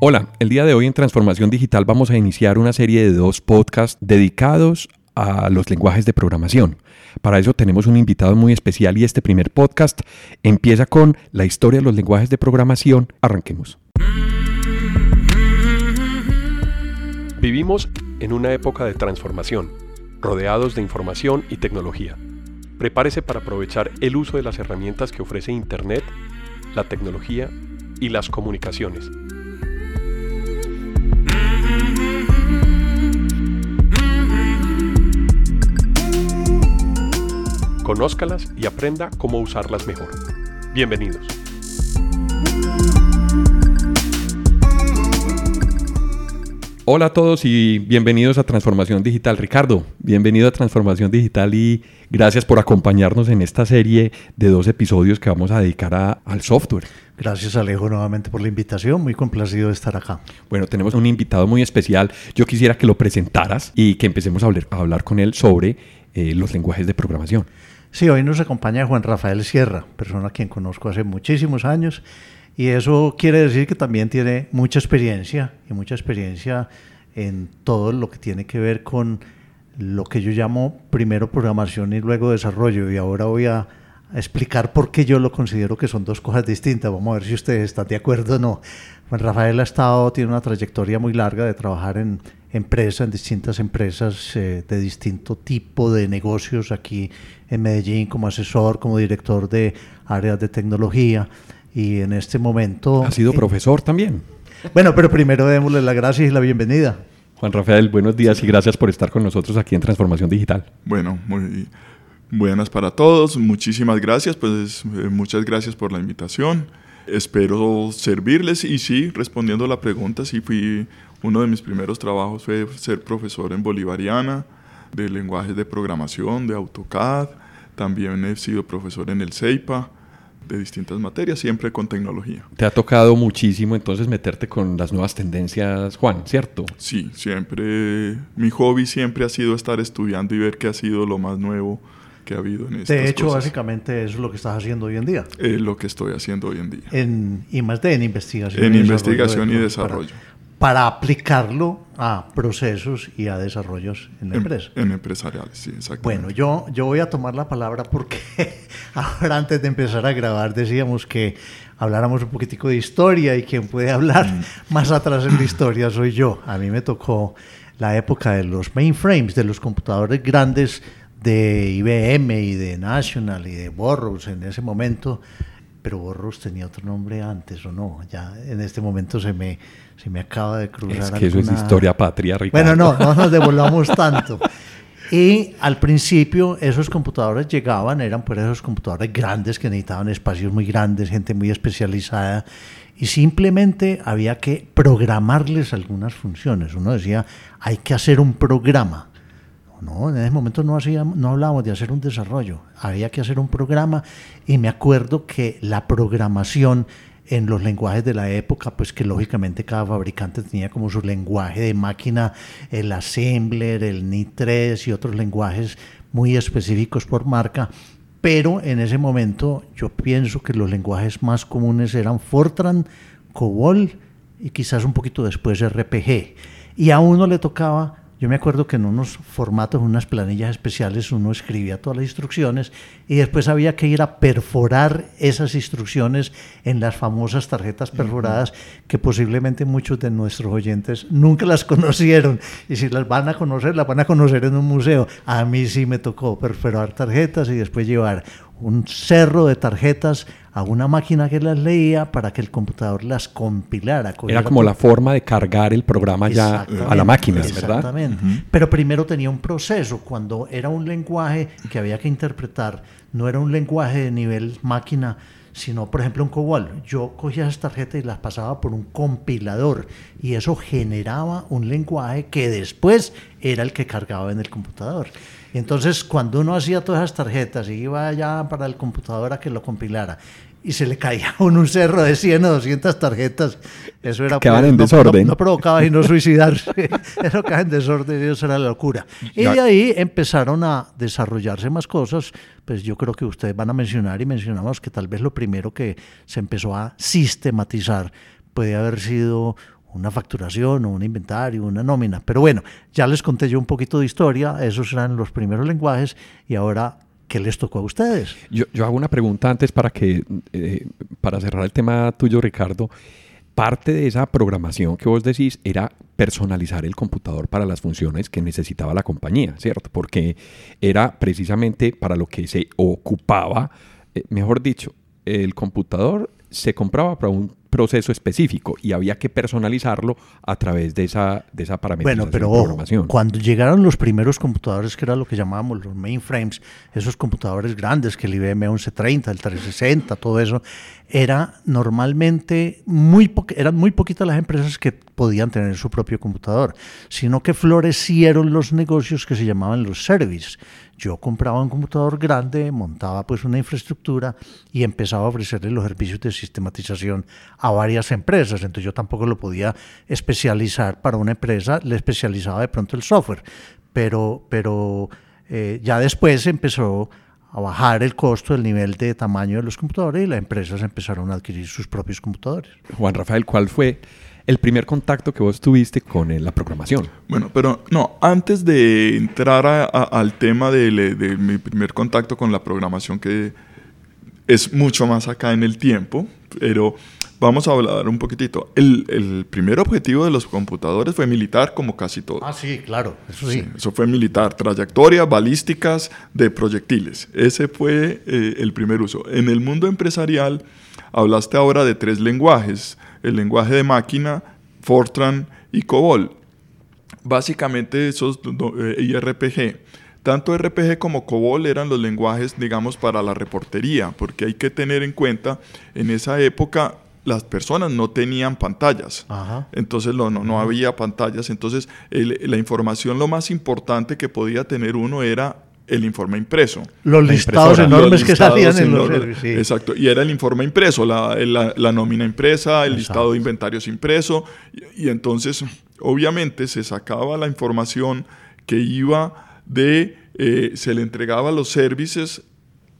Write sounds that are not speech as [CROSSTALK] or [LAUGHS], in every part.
Hola, el día de hoy en Transformación Digital vamos a iniciar una serie de dos podcasts dedicados a los lenguajes de programación. Para eso tenemos un invitado muy especial y este primer podcast empieza con la historia de los lenguajes de programación. Arranquemos. Vivimos en una época de transformación, rodeados de información y tecnología. Prepárese para aprovechar el uso de las herramientas que ofrece Internet, la tecnología y las comunicaciones. Conózcalas y aprenda cómo usarlas mejor. Bienvenidos. Hola a todos y bienvenidos a Transformación Digital. Ricardo, bienvenido a Transformación Digital y gracias por acompañarnos en esta serie de dos episodios que vamos a dedicar al software. Gracias Alejo nuevamente por la invitación, muy complacido de estar acá. Bueno, tenemos un invitado muy especial. Yo quisiera que lo presentaras y que empecemos a hablar, a hablar con él sobre eh, los lenguajes de programación. Sí, hoy nos acompaña Juan Rafael Sierra, persona a quien conozco hace muchísimos años y eso quiere decir que también tiene mucha experiencia y mucha experiencia en todo lo que tiene que ver con lo que yo llamo primero programación y luego desarrollo. Y ahora voy a explicar por qué yo lo considero que son dos cosas distintas. Vamos a ver si ustedes están de acuerdo o no. Juan Rafael ha estado, tiene una trayectoria muy larga de trabajar en empresas, en distintas empresas eh, de distinto tipo de negocios aquí en Medellín, como asesor, como director de áreas de tecnología y en este momento... Ha sido profesor también. Bueno, pero primero démosle las gracias y la bienvenida. Juan Rafael, buenos días y gracias por estar con nosotros aquí en Transformación Digital. Bueno, muy buenas para todos. Muchísimas gracias, pues eh, muchas gracias por la invitación. Espero servirles y sí, respondiendo a la pregunta, sí fui, uno de mis primeros trabajos fue ser profesor en Bolivariana, de lenguajes de programación, de AutoCAD. También he sido profesor en el CEIPA de distintas materias, siempre con tecnología. Te ha tocado muchísimo entonces meterte con las nuevas tendencias, Juan, ¿cierto? Sí, siempre, mi hobby siempre ha sido estar estudiando y ver qué ha sido lo más nuevo que ha habido en estas De hecho, básicamente eso es lo que estás haciendo hoy en día. Es lo que estoy haciendo hoy en día. En, y más de en investigación. En investigación y desarrollo para aplicarlo a procesos y a desarrollos en la empresa. En empresariales, sí, exactamente. Bueno, yo, yo voy a tomar la palabra porque [LAUGHS] ahora antes de empezar a grabar decíamos que habláramos un poquitico de historia y quien puede hablar mm. más atrás en la historia soy yo. A mí me tocó la época de los mainframes, de los computadores grandes de IBM y de National y de Burroughs en ese momento pero Borros tenía otro nombre antes o no. Ya en este momento se me, se me acaba de cruzar. Es que eso es historia patria, Bueno, no, no nos devolvamos tanto. Y al principio esos computadores llegaban, eran por esos computadores grandes que necesitaban espacios muy grandes, gente muy especializada, y simplemente había que programarles algunas funciones. Uno decía, hay que hacer un programa. No, en ese momento no, hacíamos, no hablábamos de hacer un desarrollo, había que hacer un programa y me acuerdo que la programación en los lenguajes de la época, pues que lógicamente cada fabricante tenía como su lenguaje de máquina, el Assembler, el NI3 y otros lenguajes muy específicos por marca, pero en ese momento yo pienso que los lenguajes más comunes eran Fortran, COBOL y quizás un poquito después RPG. Y a uno le tocaba yo me acuerdo que en unos formatos, unas planillas especiales, uno escribía todas las instrucciones y después había que ir a perforar esas instrucciones en las famosas tarjetas perforadas que posiblemente muchos de nuestros oyentes nunca las [LAUGHS] conocieron. Y si las van a conocer, las van a conocer en un museo. A mí sí me tocó perforar tarjetas y después llevar un cerro de tarjetas a una máquina que las leía para que el computador las compilara. Era como la forma de cargar el programa ya a la máquina, ¿verdad? Exactamente. Pero primero tenía un proceso. Cuando era un lenguaje que había que interpretar, no era un lenguaje de nivel máquina, sino por ejemplo un COBOL. Yo cogía esas tarjetas y las pasaba por un compilador y eso generaba un lenguaje que después era el que cargaba en el computador. Entonces, cuando uno hacía todas esas tarjetas y iba ya para el computador a que lo compilara y se le caía [LAUGHS] un, un cerro de 100 o 200 tarjetas, eso era... Quedaban en no, desorden. No, provocaba sino suicidarse. [LAUGHS] eso quedaba en desorden y eso era la locura. Y de ahí empezaron a desarrollarse más cosas. Pues yo creo que ustedes van a mencionar y mencionamos que tal vez lo primero que se empezó a sistematizar puede haber sido una facturación o un inventario, una nómina. Pero bueno, ya les conté yo un poquito de historia, esos eran los primeros lenguajes y ahora, ¿qué les tocó a ustedes? Yo, yo hago una pregunta antes para, que, eh, para cerrar el tema tuyo, Ricardo. Parte de esa programación que vos decís era personalizar el computador para las funciones que necesitaba la compañía, ¿cierto? Porque era precisamente para lo que se ocupaba, eh, mejor dicho, el computador se compraba para un proceso específico y había que personalizarlo a través de esa, de esa parametrización Bueno, pero de programación. cuando llegaron los primeros computadores, que era lo que llamábamos los mainframes, esos computadores grandes, que el IBM 1130, el 360, todo eso, era normalmente muy eran muy poquitas las empresas que podían tener su propio computador, sino que florecieron los negocios que se llamaban los service. Yo compraba un computador grande, montaba pues una infraestructura y empezaba a ofrecerle los servicios de sistematización a varias empresas. Entonces yo tampoco lo podía especializar para una empresa, le especializaba de pronto el software. Pero, pero eh, ya después empezó a bajar el costo, el nivel de tamaño de los computadores y las empresas empezaron a adquirir sus propios computadores. Juan Rafael, ¿cuál fue el primer contacto que vos tuviste con eh, la programación? Bueno, pero no, antes de entrar a- a- al tema de, de mi primer contacto con la programación, que es mucho más acá en el tiempo, pero vamos a hablar un poquitito. El, el primer objetivo de los computadores fue militar, como casi todo. Ah, sí, claro, eso sí. Sí, eso fue militar, trayectorias balísticas de proyectiles. Ese fue eh, el primer uso. En el mundo empresarial, hablaste ahora de tres lenguajes, el lenguaje de máquina, Fortran y COBOL. Básicamente esos eh, y RPG. Tanto RPG como COBOL eran los lenguajes, digamos, para la reportería, porque hay que tener en cuenta, en esa época las personas no tenían pantallas. Ajá. Entonces no, no, no había pantallas. Entonces el- la información lo más importante que podía tener uno era el informe impreso. Los listados enormes Los que listados salían en los enormes. servicios. sí. Exacto. Y era el informe impreso, la, la- la nómina impresa, el Exacto. listado de inventarios impreso. Y, y entonces, obviamente, se sacaba la información que iba de, eh, se le entregaba a los servicios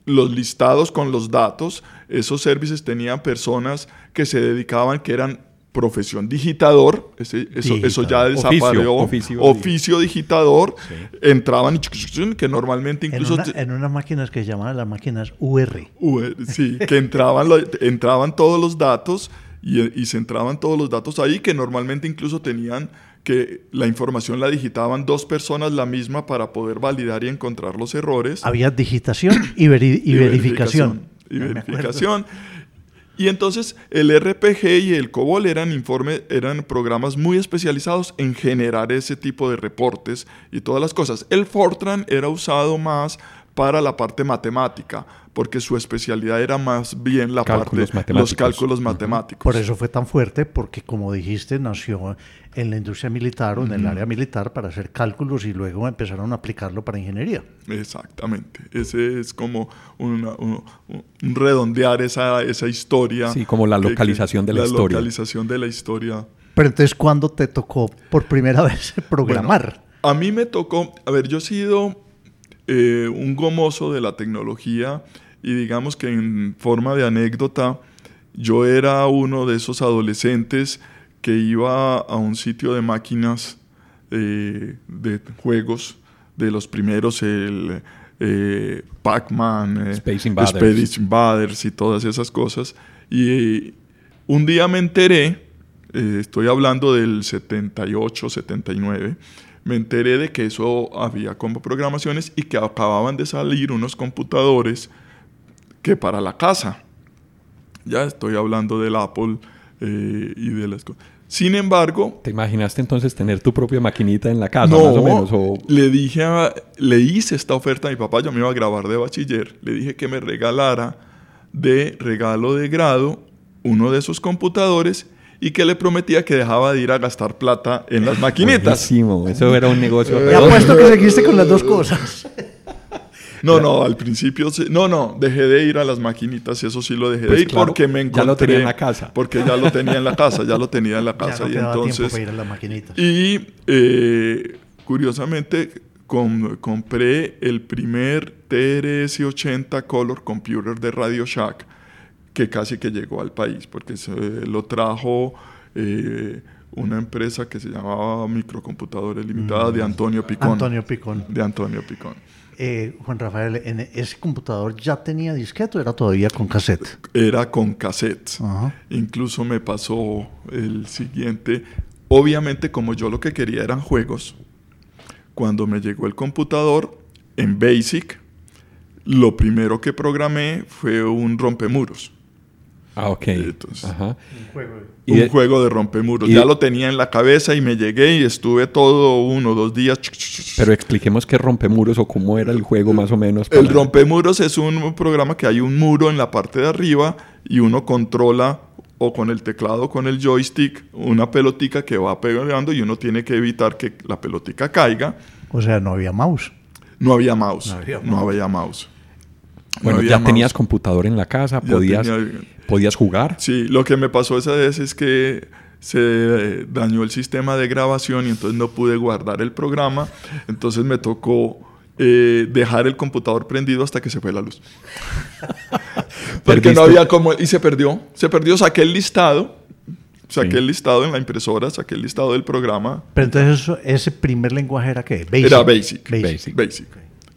los listados con los datos. Esos servicios tenían personas que se dedicaban, que eran profesión digitador, ese- eso, eso ya Digitador. desapareció, Oficio, oficio, oficio digitador, entraban y que normalmente En, incluso... una- en unas máquinas que se llamaban las máquinas UR. UR, sí, que entraban, entraban todos los datos y, y se entraban todos los datos ahí que normalmente incluso tenían que la información la digitaban dos personas la misma para poder validar y encontrar los errores. Había digitación y, veri- y verificación. Y Me acuerdo. verificación. Y entonces el RPG y el COBOL eran, informe, eran programas muy especializados en generar ese tipo de reportes y todas las cosas. El Fortran era usado más para la parte matemática, porque su especialidad era más bien la Cálculos parte matemáticos. los cálculos matemáticos. Por eso fue tan fuerte, porque como dijiste, nació en la industria militar o en el área militar para hacer cálculos y luego empezaron a aplicarlo para ingeniería. Exactamente. Ese es como una- un, un redondear esa, esa historia. Sí, como la que- que- localización de la la historia. localización de la historia. Pero entonces, ¿cuándo te tocó por primera [LAUGHS] vez programar? A mí me tocó, a ver, yo he sido eh, un gomoso de la tecnología y digamos que en forma de anécdota, yo era uno de esos adolescentes que iba a un sitio de máquinas eh, de juegos, de los primeros, el eh, Pac-Man, eh, Space Invaders. Space Invaders y todas esas cosas. Y un día me enteré, estoy hablando del 78, 79, me enteré de que eso había como programaciones y que acababan de salir unos computadores que para la casa. Ya estoy hablando del Apple eh, y de las cosas. Sin embargo, ¿Te imaginaste entonces tener tu propia maquinita en la casa, no, más o menos? O... le dije, a- le hice esta oferta a mi papá, yo me iba a grabar de bachiller, le dije que me regalara de regalo de grado uno de esos computadores y que le prometía que dejaba de ir a gastar plata en las [LAUGHS] maquinitas. Buenísimo, eso era un negocio. Y redondo. apuesto que seguiste con las dos cosas. No, no, al principio, sí- no, no, dejé de ir a las maquinitas y eso sí lo dejé Pues de ir claro, porque me ya encontré. lo tenía en la casa. Porque ya lo tenía en la casa, ya lo tenía en la [LAUGHS] Ya casa. no y te daba tiempo entonces, para ir a las maquinitas. Y eh, curiosamente com- compré el primer TRS-80 Color Computer de Radio Shack que casi que llegó al país porque se lo trajo eh, una empresa que se llamaba Microcomputadores Limitada de Antonio Picón. Antonio Picón. De Antonio Picón. Eh, Juan Rafael, ¿en ese computador ya tenía disquete o era todavía con cassette? Era con cassette. Ajá. Incluso me pasó el siguiente. Obviamente, como yo lo que quería eran juegos, cuando me llegó el computador en Basic, lo primero que programé fue un rompemuros. Ah, ok. Entonces, Ajá. Un juego. Un de- juego de rompemuros. Ya lo tenía en la cabeza y me llegué y estuve todo uno o dos días. Pero expliquemos qué rompemuros o cómo era el juego más o menos. El para- rompemuros es un programa que hay un muro en la parte de arriba y uno controla o con el teclado o con el joystick una pelotica que va pegando y uno tiene que evitar que la pelotica caiga. O sea, no había mouse. No había mouse. No había No había mouse. No Bueno, había ya mouse. tenías computador en la casa, Ya podías, tenía- podías jugar. Sí, lo que me pasó esa vez es que se dañó el sistema de grabación y entonces no pude guardar el programa. Entonces me tocó eh, dejar el computador prendido hasta que se fue la luz. [LAUGHS] Porque Perdiste- no había como... Y se perdió. Se perdió, saqué el listado. Saqué Sí. el listado en la impresora, saqué el listado del programa. Pero entonces eso- ese primer lenguaje era qué? Basic. Era Basic. Basic. Basic.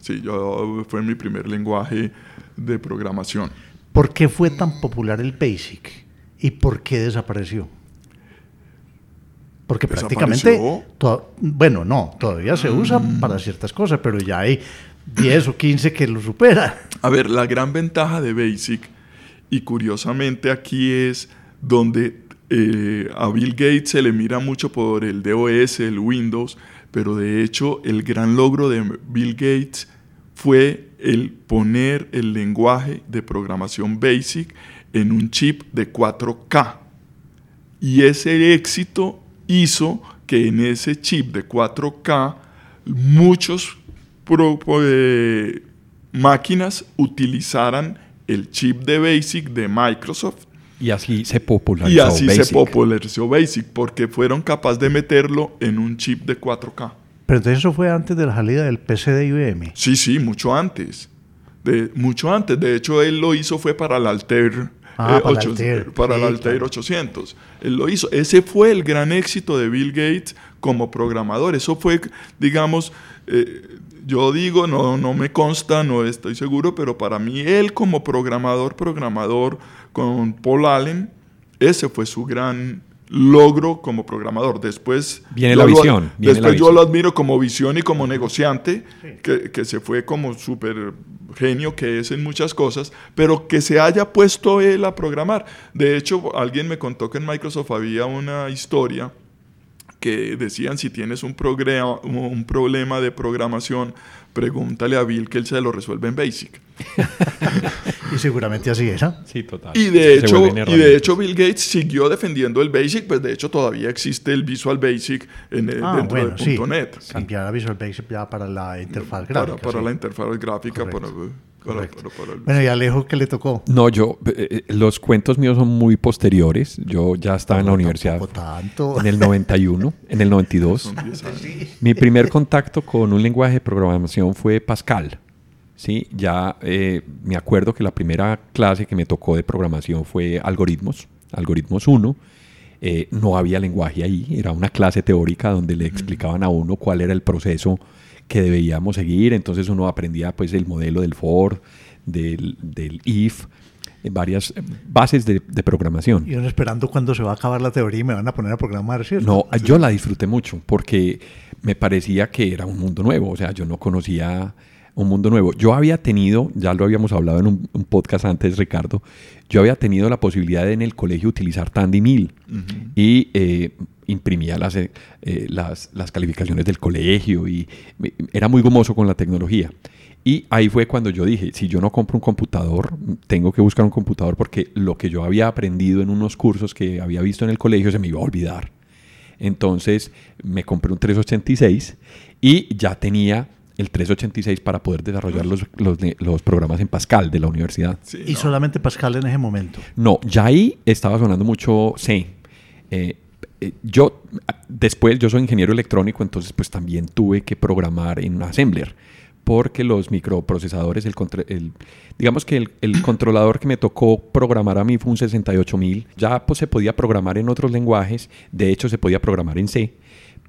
Sí, yo fue mi primer lenguaje de programación. ¿Por qué fue tan popular el Basic? ¿Y por qué desapareció? Porque prácticamente, bueno, no, todavía se usa para ciertas cosas, pero ya hay 10 o 15 que lo superan. A ver, la gran ventaja de Basic, y curiosamente aquí es donde eh, a Bill Gates se le mira mucho por el DOS, el Windows, pero de hecho el gran logro de Bill Gates fue el poner el lenguaje de programación Basic en un chip de 4K. Y ese éxito hizo que en ese chip de 4K muchos pro- eh, máquinas utilizaran el chip de Basic de Microsoft Y así se popularizó y así Basic. se popularizó Basic porque fueron capaces de meterlo en un chip de 4K. Pero entonces eso fue antes de la salida del PC de IBM. Sí, sí, mucho antes. De, mucho antes. De hecho, él lo hizo fue para el Altair. Ah, para el ocho- Altair. para el Altair claro. 800. Él lo hizo. Ese fue el gran éxito de Bill Gates como programador. Eso fue, digamos, eh, yo digo, no, no me consta, no estoy seguro, pero para mí él como programador, programador con Paul Allen, ese fue su gran logro como programador. Después Viene la lo- visión, la después yo lo admiro como visión y como negociante, que, que se fue como súper genio que es en muchas cosas, pero que se haya puesto él a programar. De hecho, alguien me contó que en Microsoft había una historia que decían si tienes un, un problema de programación, pregúntale a Bill que él se lo resuelve en Basic. [LAUGHS] Y seguramente así era. Sí, total. Y de, hecho, y de hecho Bill Gates siguió defendiendo el Basic, pues de hecho todavía existe el Visual Basic en el, Ah, dentro bueno, de sí. .NET. Cambiar a Visual Basic ya para la interfaz Para, gráfica. para sí. la interfaz gráfica, para, Correcto. para- Correcto. para- para el- Bueno, y Alejo, ¿qué le tocó? No, yo, eh, eh, los cuentos míos son muy posteriores. Yo ya estaba en la universidad tanto. en el 91, en el 92. son 10 años. Mi primer contacto con un lenguaje de programación fue Pascal. Sí, ya eh, me acuerdo que la primera clase que me tocó de programación fue algoritmos, algoritmos 1. Eh, no había lenguaje ahí, era una clase teórica donde le explicaban a uno cuál era el proceso que debíamos seguir. Entonces uno aprendía pues el modelo del for, del, del if, varias eh, bases de, de programación. Y uno esperando cuándo se va a acabar la teoría y me van a poner a programar, ¿cierto? No, yo la disfruté mucho porque me parecía que era un mundo nuevo, o sea, yo no conocía un mundo nuevo. Yo había tenido, ya lo habíamos hablado en un, un podcast antes, Ricardo, yo había tenido la posibilidad de en el colegio utilizar Tandy 1000 y eh, imprimía las, eh, eh, las, las calificaciones del colegio y era muy gomoso con la tecnología. Y ahí fue cuando yo dije, si yo no compro un computador, tengo que buscar un computador porque lo que yo había aprendido en unos cursos que había visto en el colegio se me iba a olvidar. Entonces me compré un 386 y ya tenía el 386 para poder desarrollar los, los, los programas en Pascal de la universidad. Sí, Y no. solamente Pascal en ese momento. No, ya ahí estaba sonando mucho C. Eh, eh, yo, después, yo soy ingeniero electrónico, entonces pues también tuve que programar en Assembler, porque los microprocesadores, el, el digamos que el, controlador que me tocó programar a mí fue un 68000. Ya pues, se podía programar en otros lenguajes, de hecho se podía programar en C,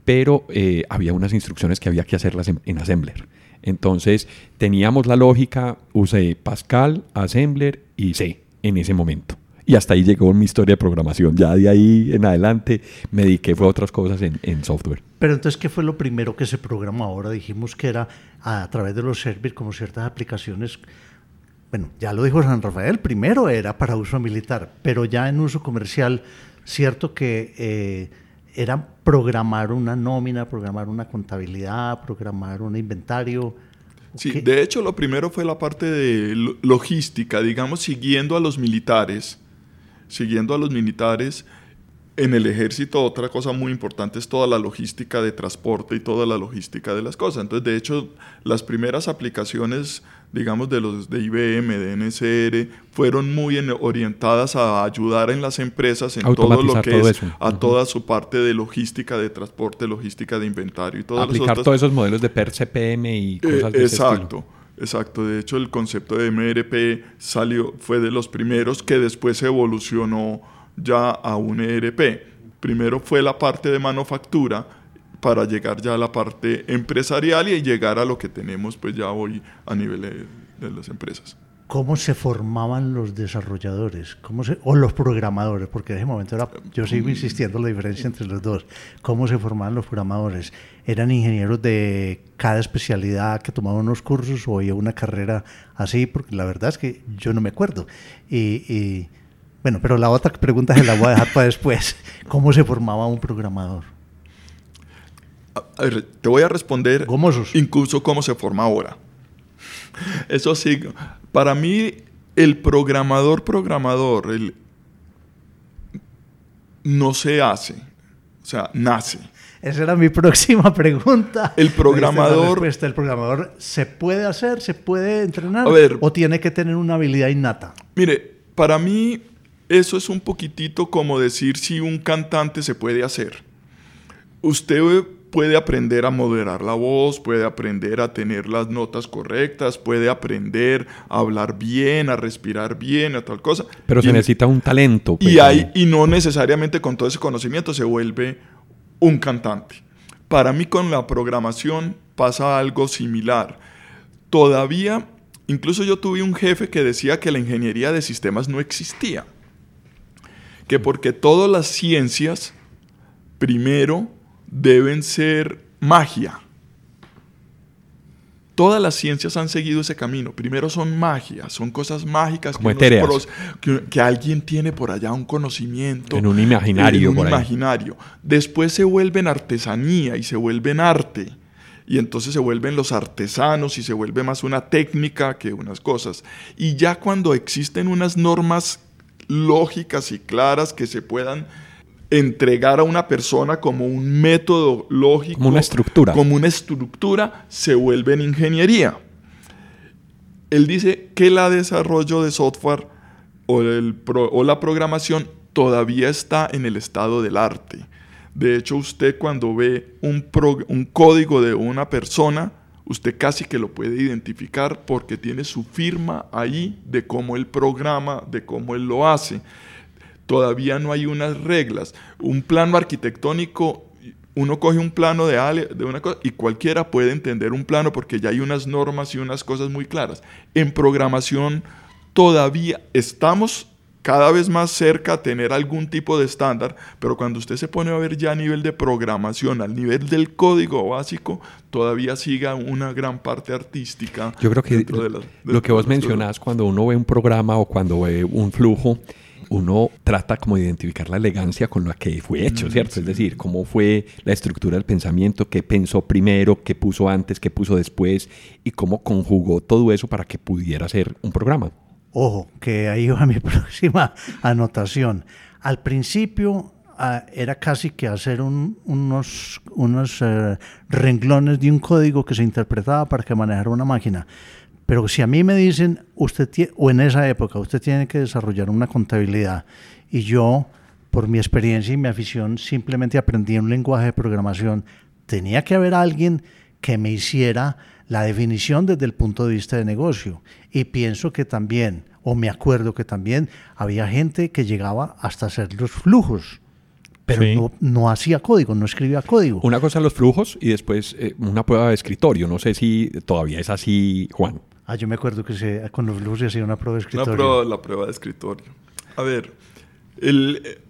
pero eh, había unas instrucciones que había que hacerlas en, Assembler. Entonces teníamos la lógica, usé Pascal, Assembler y C en ese momento. Y hasta ahí llegó mi historia de programación. Ya de ahí en adelante me dediqué a otras cosas en, en, software. Pero entonces, ¿qué fue lo primero que se programó ahora? Dijimos que era a, través de los servers, como ciertas aplicaciones. Bueno, ya lo dijo San Rafael, primero era para uso militar, pero ya en uso comercial, cierto que eh, era programar una nómina, programar una contabilidad, programar un inventario. Sí, de hecho lo primero fue la parte de logística, digamos, siguiendo a los militares siguiendo a los militares, en el ejército otra cosa muy importante es toda la logística de transporte y toda la logística de las cosas. Entonces, de hecho, las primeras aplicaciones, digamos, de los de IBM, de NSR, fueron muy orientadas a ayudar en las empresas en todo lo que es a toda su parte de logística de transporte, logística de inventario y todo Aplicar todos esos modelos de PER, CPM y cosas de Exacto. Exacto, de hecho el concepto de MRP salió, fue de los primeros que después evolucionó ya a un ERP. Primero fue la parte de manufactura para llegar ya a la parte empresarial y llegar a lo que tenemos pues ya hoy a nivel de las empresas cómo se formaban los desarrolladores cómo se, o los programadores, porque en ese momento era, yo sigo mm. insistiendo en la diferencia entre los dos, cómo se formaban los programadores. ¿Eran ingenieros de cada especialidad que tomaban unos cursos o había una carrera así? Porque la verdad es que yo no me acuerdo. Y, bueno, pero la otra pregunta se la voy a dejar para después. ¿Cómo se formaba un programador? A ver, te voy a responder Gomosos. incluso cómo se forma ahora. Eso sí, para mí el programador programador el, no se hace, o sea, nace. Esa era mi próxima pregunta. El programador. ¿El programador se puede hacer, se puede entrenar o tiene que tener una habilidad innata? Mire, para mí eso es un poquitito como decir si un cantante se puede hacer. Usted puede aprender a moderar la voz, puede aprender a tener las notas correctas, puede aprender a hablar bien, a respirar bien, a tal cosa. Pero se necesita un talento. y, pues, hay, y no necesariamente con todo ese conocimiento se vuelve un cantante. Para mí con la programación pasa algo similar. Todavía, incluso yo tuve un jefe que decía que la ingeniería de sistemas no existía. Que porque todas las ciencias, primero, deben ser magia. Todas las ciencias han seguido ese camino. Primero son magia, son cosas mágicas que, que, alguien tiene por allá un conocimiento. En un imaginario. En un imaginario. Después se vuelven artesanía y se vuelven arte. Y entonces se vuelven los artesanos y se vuelve más una técnica que unas cosas. Y ya cuando existen unas normas lógicas y claras que se puedan entregar a una persona como un método lógico, como una estructura, como una estructura, se vuelve en ingeniería. Él dice que el desarrollo de software o, o la programación todavía está en el estado del arte. De hecho, usted cuando ve un, un código de una persona, usted casi que lo puede identificar porque tiene su firma ahí de cómo él programa, de cómo él lo hace todavía no hay unas reglas. Un plano arquitectónico, uno coge un plano de, de una cosa y cualquiera puede entender un plano porque ya hay unas normas y unas cosas muy claras. En programación todavía estamos cada vez más cerca a tener algún tipo de estándar, pero cuando usted se pone a ver ya a nivel de programación, al nivel del código básico, todavía siga una gran parte artística. Yo creo que lo que vos mencionás cuando uno ve un programa o cuando ve un flujo, uno trata como de identificar la elegancia con la que fue hecho, mm, ¿cierto? Es decir, cómo fue la estructura del pensamiento, qué pensó primero, qué puso antes, qué puso después y cómo conjugó todo eso para que pudiera ser un programa. Ojo, que ahí va mi [LAUGHS] próxima anotación. Al principio ah, era casi que hacer unos, unos eh, renglones de un código que se interpretaba para que manejara una máquina. Pero si a mí me dicen, usted o en esa época, usted tiene que desarrollar una contabilidad y yo, por mi experiencia y mi afición, simplemente aprendí un lenguaje de programación, tenía que haber alguien que me hiciera la definición desde el punto de vista de negocio. Y pienso que también, o me acuerdo que también había gente que llegaba hasta hacer los flujos, pero Sí. no, no hacía código, no escribía código. Una cosa los flujos y después eh, una prueba de escritorio. No sé si todavía es así, Juan. Ah, yo me acuerdo que se, con los se hacía una prueba de Una escritorio. prueba, la prueba de escritorio. A ver, el, eh,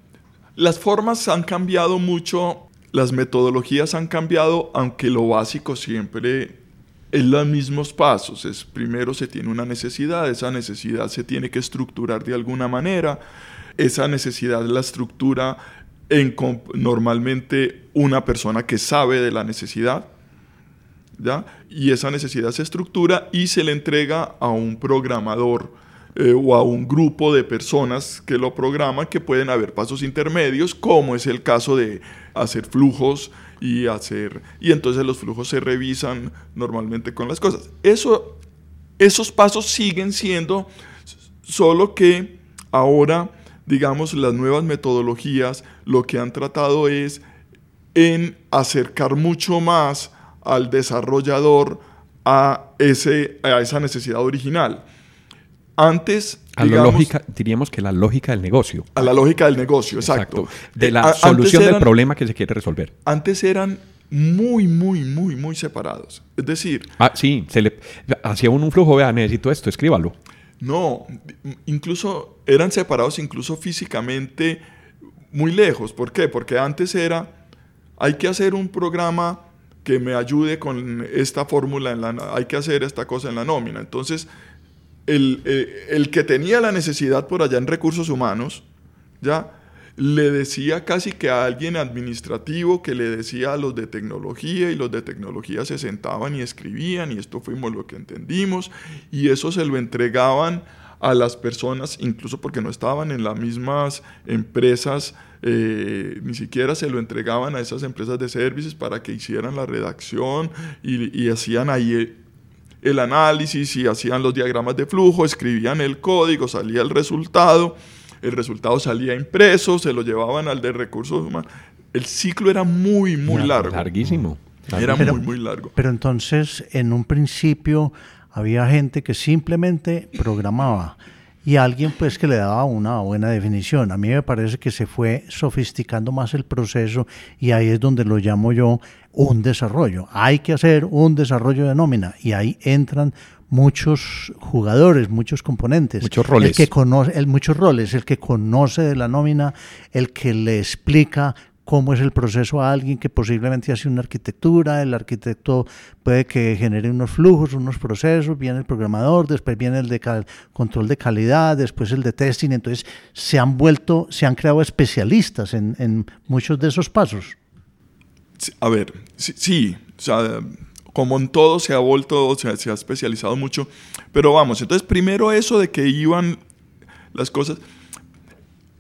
las formas han cambiado mucho, las metodologías han cambiado, aunque lo básico siempre es los mismos pasos. Es, primero se tiene una necesidad, esa necesidad se tiene que estructurar de alguna manera, esa necesidad la estructura en, normalmente una persona que sabe de la necesidad, Y esa necesidad se estructura y se le entrega a un programador eh, o a un grupo de personas que lo programan, que pueden haber pasos intermedios, como es el caso de hacer flujos y hacer y entonces los flujos se revisan normalmente con las cosas. Eso esos pasos siguen siendo solo que ahora digamos las nuevas metodologías lo que han tratado es en acercar mucho más al desarrollador a, ese, a esa necesidad original. Antes, A la lógica, diríamos que la lógica del negocio. a la lógica del negocio, exacto. De Eh, la a- antes solución del problema que se quiere resolver. Antes eran muy, muy, muy, muy separados. Es decir, Ah, sí, se le hacía uno un flujo, vea, necesito esto, escríbalo. No, incluso eran separados incluso físicamente muy lejos. ¿Por qué? Porque antes era, hay que hacer un programa que me ayude con esta fórmula, en la, hay que hacer esta cosa en la nómina. Entonces, el, eh, el que tenía la necesidad por allá en recursos humanos, ya le decía casi que a alguien administrativo que le decía a los de tecnología y los de tecnología se sentaban y escribían y esto fuimos lo que entendimos y eso se lo entregaban a las personas, incluso porque no estaban en las mismas empresas, eh, ni siquiera se lo entregaban a esas empresas de servicios para que hicieran la redacción y, y hacían ahí el, el análisis y hacían los diagramas de flujo, escribían el código, salía el resultado, el resultado salía impreso, se lo llevaban al de recursos humanos. El ciclo era muy, muy largo. Larguísimo. Era Pero- muy, muy largo. Pero entonces, en un principio, había gente que simplemente programaba y alguien pues que le daba una buena definición. A mí me parece que se fue sofisticando más el proceso y ahí es donde lo llamo yo un desarrollo. Hay que hacer un desarrollo de nómina y ahí entran muchos jugadores, muchos componentes. Muchos roles. El que conoce, el, muchos roles, el que conoce de la nómina, el que le explica cómo es el proceso a alguien que posiblemente hace una arquitectura, el arquitecto puede que genere unos flujos, unos procesos, viene el programador, después viene el de control de calidad, después el de testing, entonces se han vuelto, se han creado especialistas en, muchos de esos pasos. A ver, sí, o sea, como en todo se ha vuelto, se ha especializado mucho, pero vamos, entonces primero eso de que iban las cosas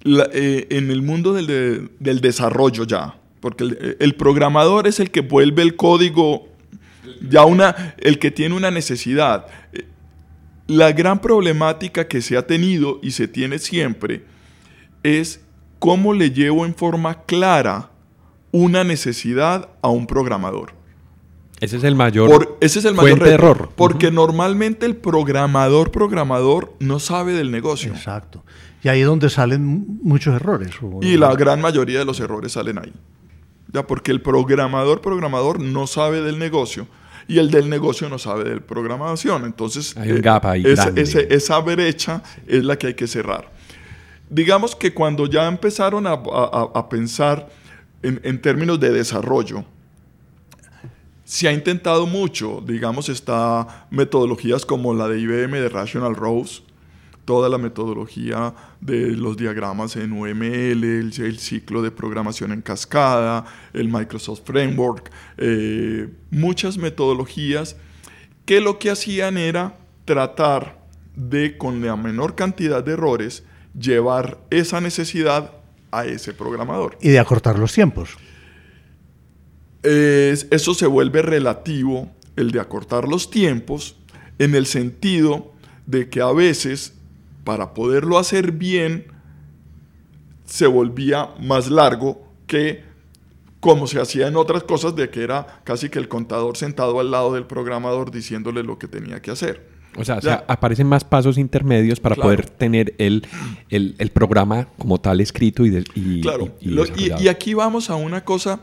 eh, en el mundo del, de- del desarrollo ya, porque el, el programador es el que vuelve el código ya una, el que tiene una necesidad. Eh, La gran problemática que se ha tenido y se tiene siempre es cómo le llevo en forma clara una necesidad a un programador. Ese es el mayor. Por- ese es el mayor reto, error. Porque normalmente el programador, programador, no sabe del negocio. Exacto. Y ahí es donde salen muchos errores. Y la gran mayoría de los errores salen ahí. Ya, porque el programador, programador no sabe del negocio y el del negocio no sabe de programación. Entonces, Hay un gap ahí grande. ese- esa brecha es la que hay que cerrar. Digamos que cuando ya empezaron a, a- a pensar en, en términos de desarrollo, se ha intentado mucho. Digamos, está metodologías como la de IBM de Rational Rose, toda la metodología de los diagramas en UML, el, ciclo de programación en cascada, el Microsoft Framework, eh, muchas metodologías que lo que hacían era tratar de, con la menor cantidad de errores, llevar esa necesidad a ese programador. Y de acortar los tiempos. Es- eso se vuelve relativo, el de acortar los tiempos, en el sentido de que a veces, para poderlo hacer bien, se volvía más largo que como se hacía en otras cosas de que era casi que el contador sentado al lado del programador diciéndole lo que tenía que hacer. O sea, aparecen más pasos intermedios para poder tener el, el, programa como tal escrito y, y Claro, y, aquí vamos a una cosa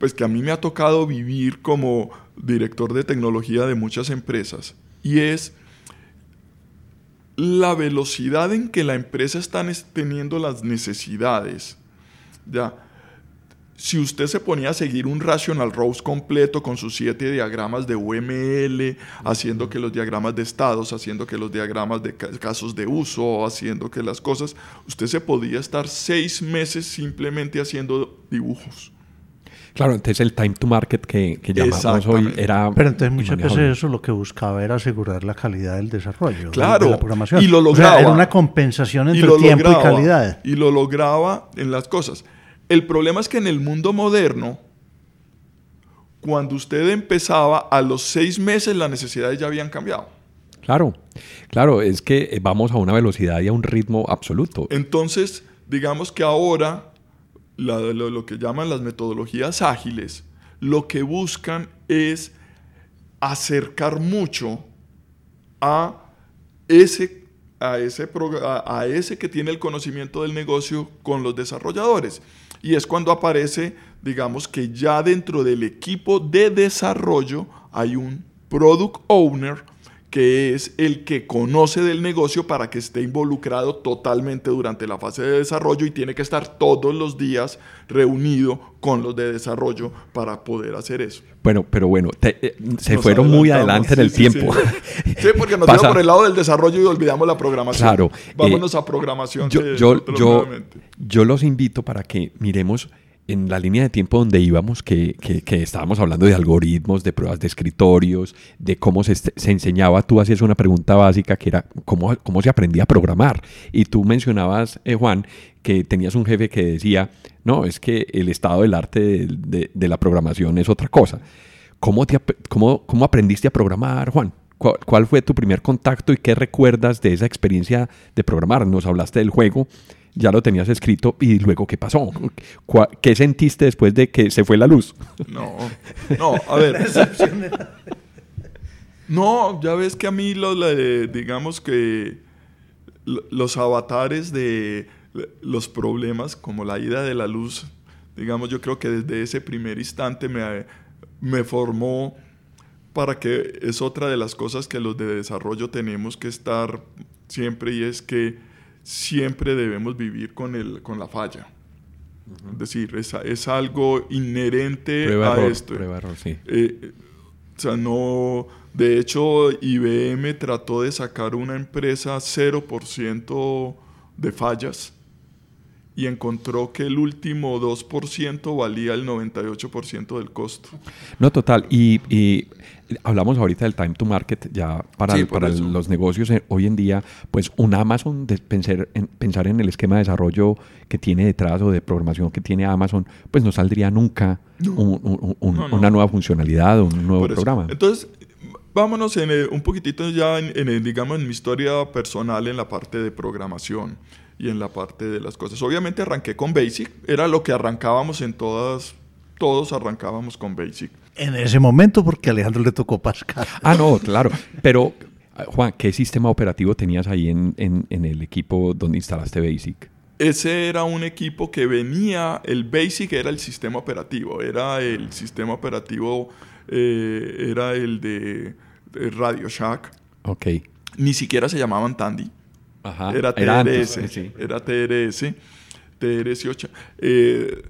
pues que a mí me ha tocado vivir como director de tecnología de muchas empresas y es la velocidad en que la empresa está teniendo las necesidades. Ya, si usted se ponía a seguir un rational rose completo con sus siete diagramas de UML, haciendo que los diagramas de estados, haciendo que los diagramas de casos de uso, haciendo que las cosas, usted se podía estar seis meses simplemente haciendo dibujos. Claro, entonces el time to market que, que llamamos hoy era. Pero entonces muchas veces eso lo que buscaba era asegurar la calidad del desarrollo. Claro, de la programación. y lo lograba. era una compensación entre tiempo y calidad. Y lo lograba en las cosas. El problema es que en el mundo moderno, cuando usted empezaba, a los seis meses las necesidades ya habían cambiado. Claro, claro, es que eh, vamos a una velocidad y a un ritmo absoluto. Entonces, digamos que ahora lo, que llaman las metodologías ágiles, lo que buscan es acercar mucho a ese, a ese, a ese que tiene el conocimiento del negocio con los desarrolladores. Y es cuando aparece, digamos que ya dentro del equipo de desarrollo hay un product owner que es el que conoce del negocio para que esté involucrado totalmente durante la fase de desarrollo y tiene que estar todos los días reunido con los de desarrollo para poder hacer eso. Bueno, pero bueno, eh, se fueron muy adelante en el tiempo. Sí, porque nos [LAUGHS] fuimos por el lado del desarrollo y olvidamos la programación. Claro. Vámonos eh, a programación. Yo, yo, yo, yo los invito para que miremos en la línea de tiempo donde íbamos, que, que, estábamos hablando de algoritmos, de pruebas de escritorios, de cómo se, se, enseñaba, tú hacías una pregunta básica que era cómo, cómo se aprendía a programar. Y tú mencionabas, eh, Juan, que tenías un jefe que decía, no, es que el estado del arte de, de, la programación es otra cosa. ¿Cómo, te, cómo, ¿Cómo aprendiste a programar, Juan? ¿Cuál fue tu primer contacto y qué recuerdas de esa experiencia de programar? Nos hablaste del juego ya lo tenías escrito y luego qué pasó? ¿Qué sentiste después de que se fue la luz? No, no, a ver. [LAUGHS] [LAUGHS] no, ya ves que a mí lo, digamos que los avatares de los problemas como la ida de la luz, digamos, yo creo que desde ese primer instante me, me formó para que es otra de las cosas que los de desarrollo tenemos que estar siempre y es que siempre debemos vivir con, el, con la falla. Es decir, es, es algo inherente a esto. Eh, o sea, no... De hecho, IBM trató de sacar una empresa 0% de fallas y encontró que el último 2% valía el 98% del costo. No, total. Y, hablamos ahorita del time to market, ya para, para los negocios eh, hoy en día, pues un Amazon, de pensar, en, pensar en el esquema de desarrollo que tiene detrás o de programación que tiene Amazon, pues no saldría nunca una nueva funcionalidad, un nuevo programa. Entonces, vámonos en un poquitito ya, en, digamos, en mi historia personal en la parte de programación y en la parte de las cosas. Obviamente arranqué con Basic, era lo que arrancábamos en todas, todos arrancábamos con Basic. En ese momento, porque a Alejandro le tocó Pascal. Ah, no, claro. Pero, Juan, ¿qué sistema operativo tenías ahí en, en, el equipo donde instalaste Basic? Ese era un equipo que venía, el Basic era el sistema operativo, era el sistema operativo, eh, era el de, Radio Shack. Ok. Ni siquiera se llamaban Tandy era TRS, era, TRS, TRS 8. Eh,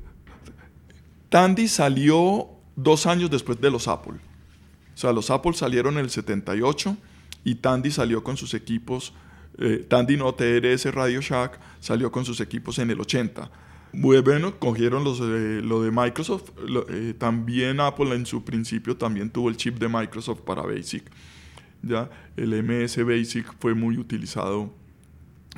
Tandy salió dos años después de los Apple. O sea, los Apple salieron en el 78 y Tandy salió con sus equipos, eh, Tandy no, TRS Radio Shack salió con sus equipos en el 80. Bueno, cogieron los, lo de Microsoft. Eh, también Apple en su principio también tuvo el chip de Microsoft para Basic. ¿ya? El MS Basic fue muy utilizado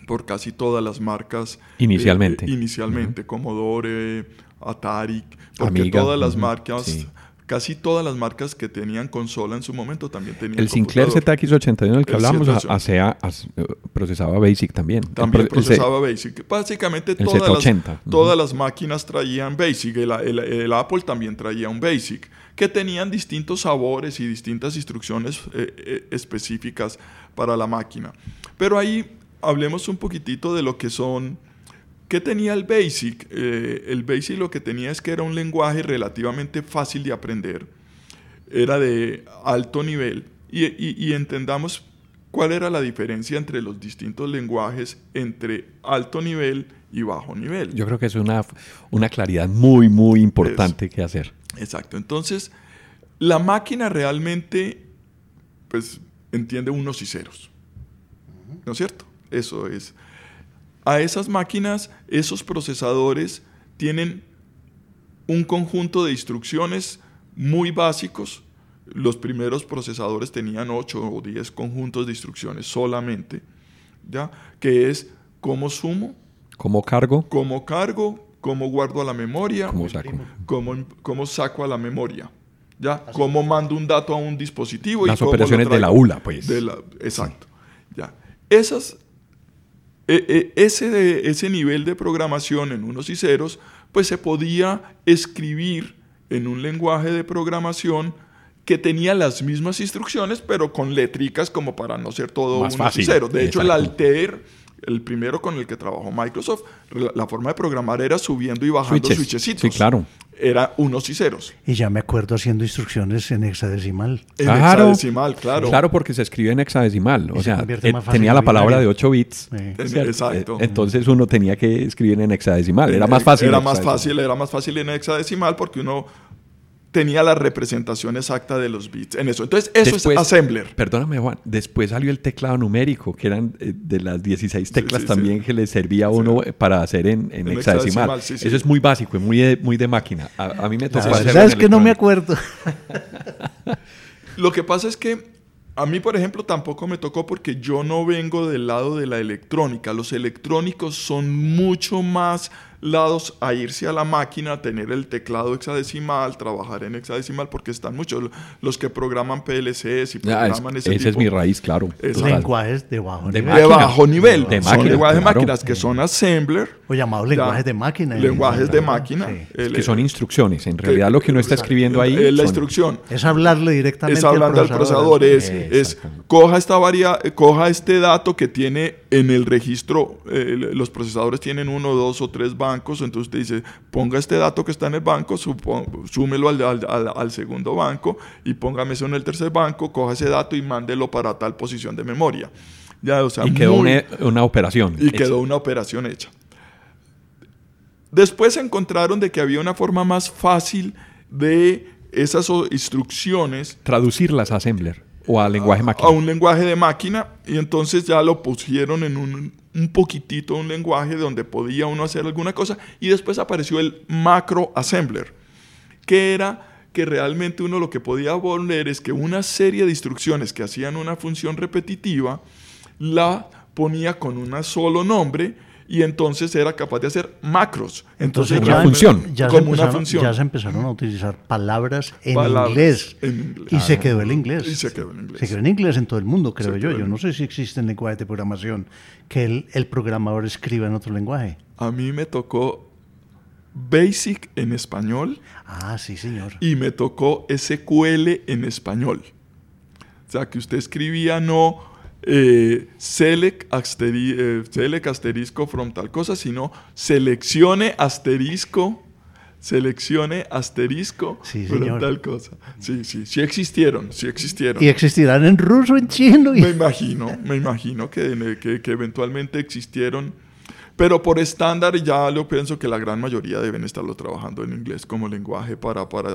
por casi todas las marcas. Inicialmente. Eh, inicialmente, Commodore, Atari, porque todas las marcas casi todas las marcas que tenían consola en su momento también tenían El Sinclair computador. ZX81 del que El hablamos a- 781. hacea- as- eh, procesaba BASIC también. También El el procesaba BASIC. Básicamente todas, las, 780, ujú. todas las máquinas traían BASIC. El, Apple también traía un BASIC, que tenían distintos sabores y distintas instrucciones eh, eh, específicas para la máquina. Pero ahí hablemos un poquitito de lo que son... ¿Qué tenía el BASIC? Eh, el BASIC lo que tenía es que era un lenguaje relativamente fácil de aprender. Era de alto nivel. Y, y- y entendamos cuál era la diferencia entre los distintos lenguajes entre alto nivel y bajo nivel. Yo creo que es una, una claridad muy, muy importante que hacer. Exacto. Entonces, la máquina realmente, pues, entiende unos y ceros. ¿No es cierto? Eso es. A esas máquinas, esos procesadores tienen un conjunto de instrucciones muy básicos. Los primeros procesadores tenían 8 o 10 conjuntos de instrucciones solamente, ¿ya? Que es cómo sumo, Como cargo, cómo cargo, cómo guardo a la memoria, como saco. cómo, cómo saco a la memoria, ¿ya? Cómo mando un dato a un dispositivo. Las y cómo lo operaciones de la. ULA, pues. De la- exacto. Ya. Esas, ese, de- ese nivel de programación en unos y ceros, pues se podía escribir en un lenguaje de programación que tenía las mismas instrucciones, pero con letricas como para no ser todo Más unos fácil, y ceros. De hecho, el. Altair, el primero con el que trabajó Microsoft, la, la forma de programar era subiendo y bajando Switches. switchecitos. Sí, claro. Era unos y ceros. Y ya me acuerdo haciendo instrucciones en hexadecimal. En Claro. hexadecimal, claro. Claro, porque se escribe en hexadecimal. O se sea, eh, tenía en la palabra de 8 bits. ¿cierto? exacto. Eh, Entonces uno tenía que escribir en hexadecimal. Era más fácil. Era más fácil, era más fácil en hexadecimal porque uno tenía la representación exacta de los bits en eso. Entonces, eso Después- es assembler. Perdóname, Juan. Después salió el teclado numérico, que eran eh, de las 16 teclas sí, también sí. que le servía a uno eh, para hacer en, en hexadecimal. hexadecimal, sí, sí. Eso es muy básico y muy de, muy de máquina. A, a mí me tocó La hacerlo verdad en es que no me acuerdo. Lo que pasa es que a mí, por ejemplo, tampoco me tocó porque yo no vengo del lado de la electrónica. Los electrónicos son mucho más lados a irse a la máquina, tener el teclado hexadecimal, trabajar en hexadecimal, porque están muchos los que programan PLCs y Ah, es- programan ese esa es tipo. mi raíz, claro. Lenguajes de bajo De nivel. de bajo nivel. De son lenguajes de claro. máquinas que son assembler. O llamados ya, lenguajes de máquina. Lenguajes de Sí. máquina. El- que son instrucciones. En realidad lo que uno está escribiendo ahí es la son- instrucción. Es hablarle directamente Es hablando al procesador, es, Eh, coja esta varia, coja este dato que tiene en el registro, eh, los procesadores tienen uno, dos o tres bancos, entonces te dice, ponga este dato que está en el banco, supo- súmelo al, al- al- al segundo banco y póngame eso en el tercer banco, coja ese dato y mándelo para tal posición de memoria. Ya, o sea, y quedó muy- una, una operación. y hecha. quedó una operación hecha. Después encontraron de que había una forma más fácil de esas instrucciones Traducirlas a assembler o a lenguaje máquina. a un lenguaje de máquina y entonces ya lo pusieron en un, un poquitito un lenguaje donde podía uno hacer alguna cosa y después apareció el macro assembler que era que realmente uno lo que podía poner es que una serie de instrucciones que hacían una función repetitiva la ponía con un solo nombre y entonces era capaz de hacer macros. Entonces, Entonces Una ya, realmente función. ya se como una empezaron, función. ya se empezaron a utilizar palabras en Palabras inglés. en inglés. Y se quedó el inglés. Y se quedó en inglés. Se quedó en inglés en todo el mundo, creo Se yo. Yo en- no sé si existen lenguajes de programación que el, el programador escriba en otro lenguaje. A mí me tocó Basic en español Ah, sí, señor. y me tocó SQL en español. O sea, que usted escribía no eh, select, asteri- eh, select asterisco from tal cosa, sino seleccione asterisco, seleccione asterisco Sí, from señor. tal cosa. Sí, sí, sí existieron, sí existieron. Y existirán en ruso, en chino. Me imagino, me imagino que, que, que eventualmente existieron, pero por estándar ya lo pienso que la gran mayoría deben estarlo trabajando en inglés como lenguaje para... para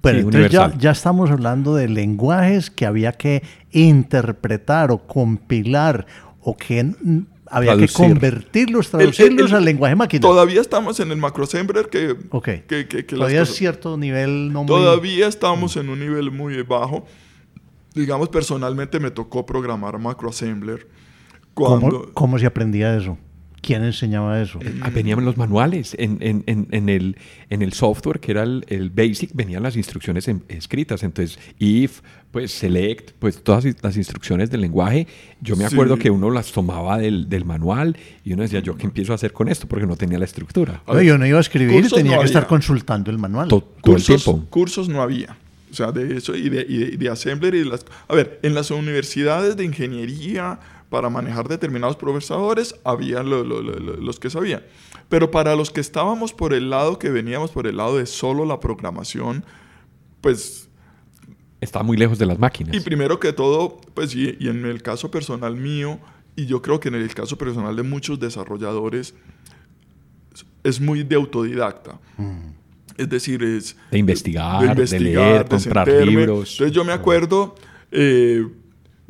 Pero Sí, entonces ya, ya estamos hablando de lenguajes que había que interpretar o compilar o que mm, había Traducir. que convertirlos, el- traducirlos el- al lenguaje máquina. Todavía estamos en el macroassembler que... ok. que, que- que las Todavía es cierto nivel no muy... Todavía estamos en un nivel muy bajo. Digamos, personalmente me tocó programar macroassembler ¿Cómo, cuando... cómo se aprendía eso? ¿Quién enseñaba eso? Ah, Venían en los manuales, en, en- en- en el, en el software que era el, el Basic, venían las instrucciones en- escritas. Entonces, if, pues select, pues todas las instrucciones del lenguaje. Yo me Sí. acuerdo que uno las tomaba del, del manual y uno decía, ¿yo qué empiezo a hacer con esto? Porque no tenía la estructura. Ver, yo no iba a escribir, cursos tenía no que estar consultando el manual. To- todo el cursos, tiempo. cursos no había. O sea, de eso y de, y de, y de assembler y de las... A ver, en las universidades de ingeniería para manejar determinados procesadores había lo- lo- lo- lo- los que sabían. Pero para los que estábamos por el lado, que veníamos por el lado de solo la programación, pues Está muy lejos de las máquinas. y primero que todo, pues y, y en el caso personal mío, y yo creo que en el caso personal de muchos desarrolladores, es muy de autodidacta. Es decir, es... De investigar, de leer, comprar sentarme. libros. Entonces yo me acuerdo, eh,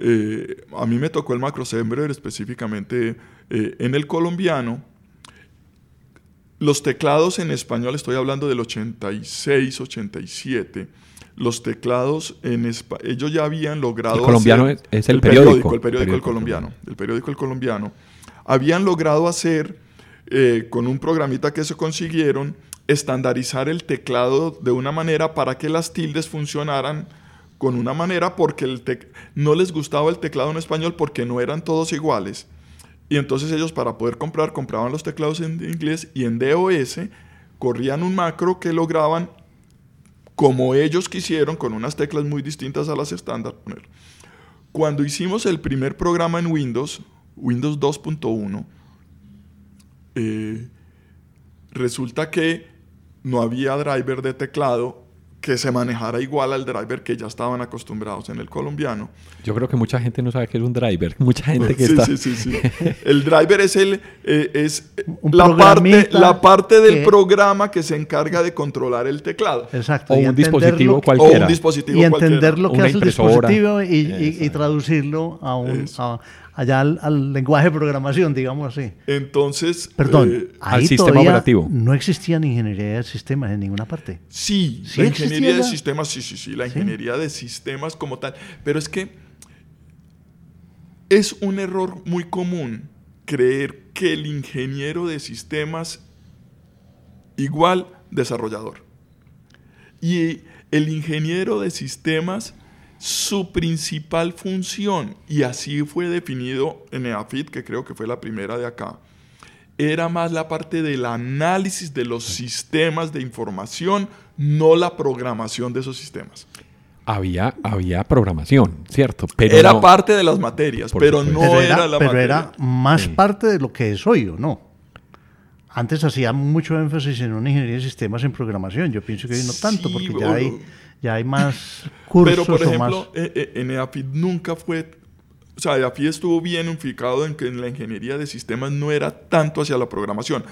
eh, a mí me tocó el macroassembler específicamente eh, en el colombiano. Los teclados en español, estoy hablando del 86, 87. Los teclados en español, ellos ya habían logrado. El colombiano hacer- es- es el periódico. El periódico, el Periódico colombiano. El periódico El Colombiano. Habían logrado hacer, eh, con un programita que se consiguieron, estandarizar el teclado de una manera para que las tildes funcionaran con una manera porque el no les gustaba el teclado en español porque no eran todos iguales. Y entonces ellos para poder comprar, compraban los teclados en inglés y en DOS corrían un macro que lograban, como ellos quisieron, con unas teclas muy distintas a las estándar. Cuando hicimos el primer programa en Windows, Windows 2.1, eh, resulta que no había driver de teclado que se manejara igual al driver que ya estaban acostumbrados en el colombiano. Yo creo que mucha gente no sabe que es un driver. [LAUGHS] Mucha gente que Sí, está... sí, sí, sí. El driver es el eh, es Un la parte, la parte del que- programa que se encarga de controlar el teclado. Exacto. O y un dispositivo entenderlo- cualquiera. O un dispositivo Y entender cualquiera. lo que Una hace el dispositivo y, y- y Exacto. traducirlo a un, a- allá al, al lenguaje de programación, digamos así. Entonces, Perdón, eh, al sistema operativo. no existía ni ingeniería de sistemas en ninguna parte. sí, ¿Sí la ingeniería de la- sistemas, sí, sí, sí, la Sí. ingeniería de sistemas como tal. Pero es que es un error muy común creer que el ingeniero de sistemas igual desarrollador. Y el ingeniero de sistemas, su principal función, y así fue definido en EAFIT, que creo que fue la primera de acá, era más la parte del análisis de los sistemas de información, no la programación de esos sistemas. Había, había programación, ¿cierto? Pero era no- parte de las materias, pero no pero era, era, la pero materia. era más Sí. parte de lo que es hoy, ¿o no? Antes hacía mucho énfasis en una ingeniería de sistemas en programación. Yo pienso que hoy no tanto, Sí, porque ya hay, ya hay más cursos [LAUGHS] Pero, por o más... ejemplo, eh, eh, en EAFIT nunca fue... O sea, EAFIT estuvo bien unificado en que en la ingeniería de sistemas no era tanto hacia la programación.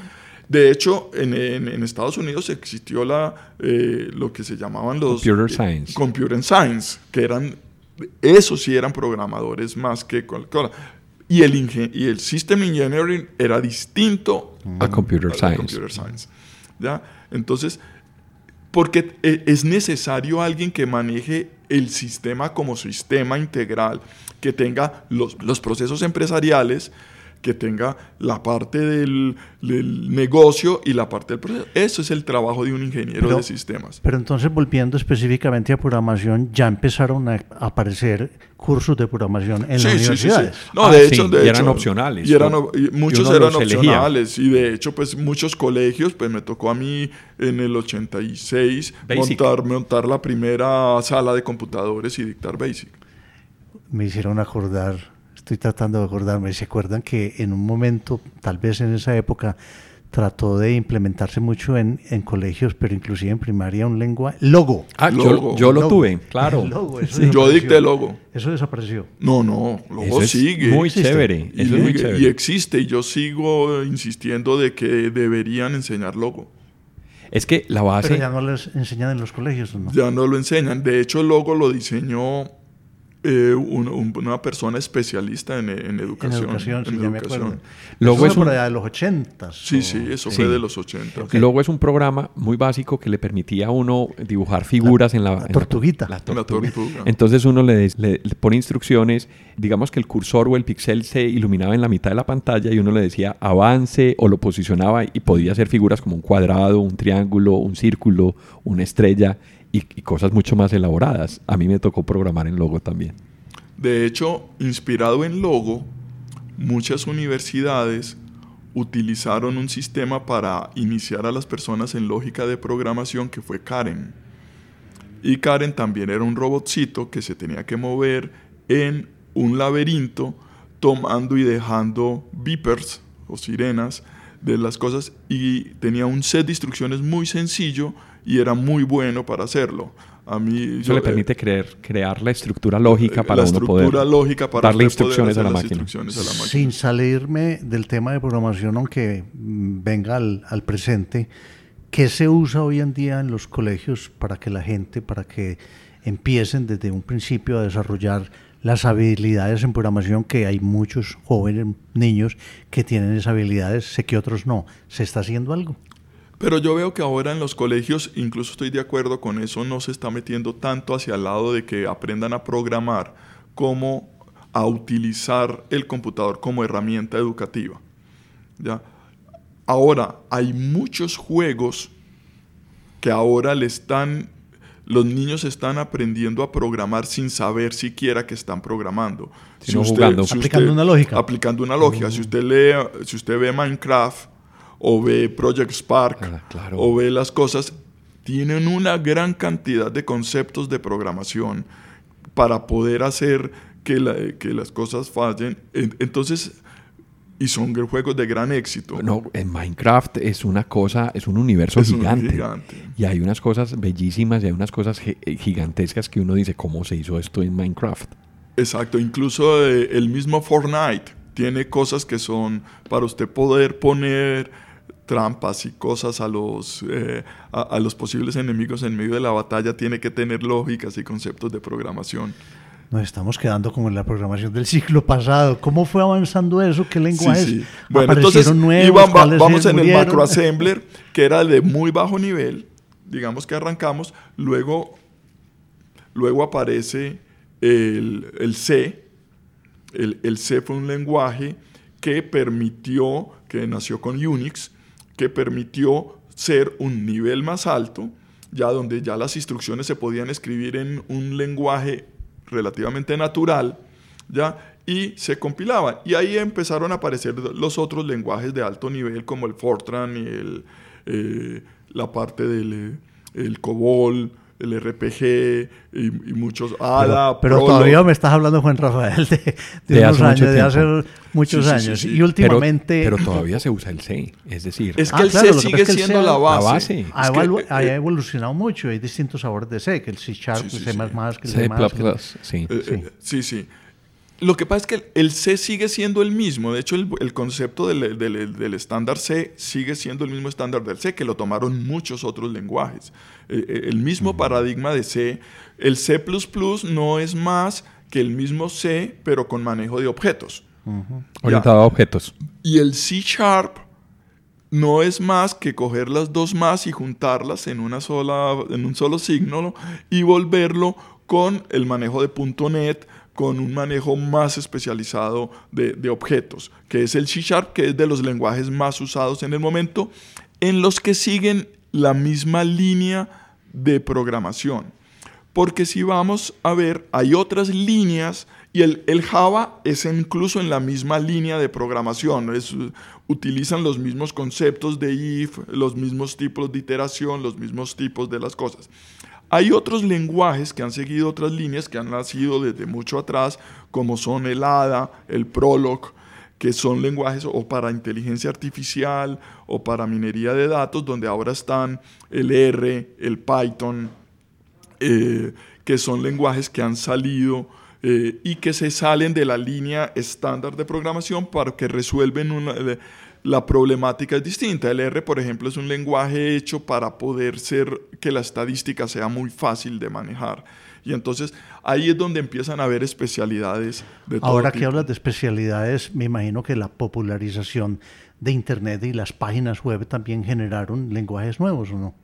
De hecho, en, en- en Estados Unidos existió la, eh, lo que se llamaban los... Computer eh, Science. Computer Science, que eran... Esos sí eran programadores más que... cual- Y el, ingen- y el System Engineering era distinto A Computer Science. Computer Science. ¿ya? Entonces, porque e- es necesario alguien que maneje el sistema como sistema integral, que tenga los, los procesos empresariales, que tenga la parte del, del negocio y la parte del proceso. Eso es el trabajo de un ingeniero Pero- de sistemas. Pero entonces, volviendo específicamente a programación, ya empezaron a aparecer cursos de programación en las universidades. No, Ah, de sí, hecho, de y eran hecho, opcionales, Y eran, ¿no? y muchos uno eran los elegía. opcionales. Y de hecho, pues muchos colegios, pues me tocó a mí en el 86 Basic. montar, montar la primera sala de computadores y dictar Basic. Me hicieron acordar, estoy tratando de acordarme, ¿se acuerdan que en un momento, tal vez en esa época, trató de implementarse mucho en, en colegios, pero inclusive en primaria, un lenguaje... Logo. Ah, yo, Logo. yo lo Logo. tuve, claro. [LAUGHS] Logo, Sí. Yo dicté Logo. Eso desapareció. No, no, Logo Eso es sigue. muy Existe. chévere. y, Eso es muy chévere. y existe, y yo sigo insistiendo de que deberían enseñar Logo. Es que la Pero base... ya no les enseñan en los colegios, ¿o ¿no? Ya no lo enseñan. De hecho, el logo lo diseñó eh, un- un- una persona especialista en, en En educación. sí, en ya me educación. acuerdo. Luego Eso es fue por allá de los ochentas. Sí, o- sí, eso Sí. fue de los 80. Luego es un programa muy básico que le permitía a uno dibujar figuras en la, en la- tortuguita. la La tortuga. tortuga. Entonces uno le, le- le pone instrucciones digamos que el cursor o el pixel se iluminaba en la mitad de la pantalla y uno le decía avance o lo posicionaba y podía hacer figuras como un cuadrado, un triángulo, un círculo, una estrella y, cosas mucho más elaboradas. A mí me tocó programar en Logo también. De hecho, inspirado en Logo, muchas universidades utilizaron un sistema para iniciar a las personas en lógica de programación que fue Karen. Y Karen también era un robotcito que se tenía que mover en un laberinto tomando y dejando beepers o sirenas de las cosas y tenía un set de instrucciones muy sencillo y era muy bueno para hacerlo. A mí, Eso le permite creer, crear la estructura lógica para la uno poder estructura lógica para darle poder a las instrucciones a la máquina. Sin salirme del tema de programación, aunque mm, venga al, al presente, ¿qué se usa hoy en día en los colegios para que la gente, para que empiecen desde un principio a desarrollar las habilidades en programación, que hay muchos jóvenes, niños que tienen esas habilidades, sé que otros no. ¿Se está haciendo algo? Pero yo veo que ahora en los colegios, incluso estoy de acuerdo con eso, no se está metiendo tanto hacia el lado de que aprendan a programar como a utilizar el computador como herramienta educativa. ¿ya? Ahora, hay muchos juegos que ahora le están, los niños están aprendiendo a programar sin saber siquiera que están programando. Sino jugando. Aplicando una lógica. Aplicando una lógica. Si usted lee, si usted ve Minecraft o ve Project Spark Ah, claro. o ve las cosas, tienen una gran cantidad de conceptos de programación para poder hacer que, la- que las cosas fallen. En- Entonces, y son juegos de gran éxito. No, en Minecraft es una cosa, es un universo Es un gigante. gigante. Y hay unas cosas bellísimas y hay unas cosas eh, gigantescas que uno dice, ¿cómo se hizo esto en Minecraft? Exacto, incluso eh, el mismo Fortnite tiene cosas que son para usted poder poner trampas y cosas a los, eh, a, a los posibles enemigos en medio de la batalla, tiene que tener lógicas y conceptos de programación. Nos estamos quedando como en la programación del siglo pasado. ¿Cómo fue avanzando eso? ¿Qué lenguajes Sí, sí. Bueno, entonces nuevos? iba- va- ¿Cuáles vamos en el murieron? macroassembler, que era de muy bajo nivel, digamos que arrancamos, luego, luego aparece el, el C. El, el C fue un lenguaje que permitió, que nació con Unix, que permitió ser un nivel más alto, ya donde ya las instrucciones se podían escribir en un lenguaje relativamente natural, ¿ya? Y se compilaban. Y ahí empezaron a aparecer los otros lenguajes de alto nivel, como el Fortran y el, eh, la parte del eh, el COBOL, el RPG y, y muchos ADA, Pero, pero todavía me estás hablando, Juan Rafael, de, de De unos hace mucho años, de hace muchos Sí, sí, sí, años. sí. Y Pero, últimamente... pero todavía se usa el C, es decir, Es que Ah, el claro, C sigue es que siendo C- la base. la base. ha, eh, ha evolucionado mucho, hay distintos sabores de C, que el C Sharp, Sí, sí, el C++, sí. que el C++, C++, que- sí. Eh, eh, sí, sí. Lo que pasa es que el C sigue siendo el mismo. De hecho, el, el concepto del, del- del estándar C sigue siendo el mismo estándar del C, que lo tomaron muchos otros lenguajes. Eh, eh, el mismo paradigma de C. El C no es más que el mismo C, pero con manejo de objetos. Orientado a objetos. Y el C Sharp no es más que coger las dos más y juntarlas en, una sola, en un solo signo ¿no? y volverlo con el manejo de .NET, con un manejo más especializado de, de objetos, que es el C Sharp, que es de los lenguajes más usados en el momento, en los que siguen la misma línea de programación. Porque si vamos a ver, hay otras líneas y el, el Java es incluso en la misma línea de programación. Es, utilizan los mismos conceptos de if, los mismos tipos de iteración, los mismos tipos de las cosas. Hay otros lenguajes que han seguido otras líneas que han nacido desde mucho atrás, como son el ADA, el Prolog, que son lenguajes o para inteligencia artificial o para minería de datos, donde ahora están el R, el Python, eh, que son lenguajes que han salido eh, y que se salen de la línea estándar de programación para que resuelven una, la problemática es distinta. El R, por ejemplo, es un lenguaje hecho para poder ser que la estadística sea muy fácil de manejar. Y entonces ahí es donde empiezan a haber especialidades de todo Ahora que tipo. hablas de especialidades, me imagino que la popularización de Internet y las páginas web también generaron lenguajes nuevos, ¿o no?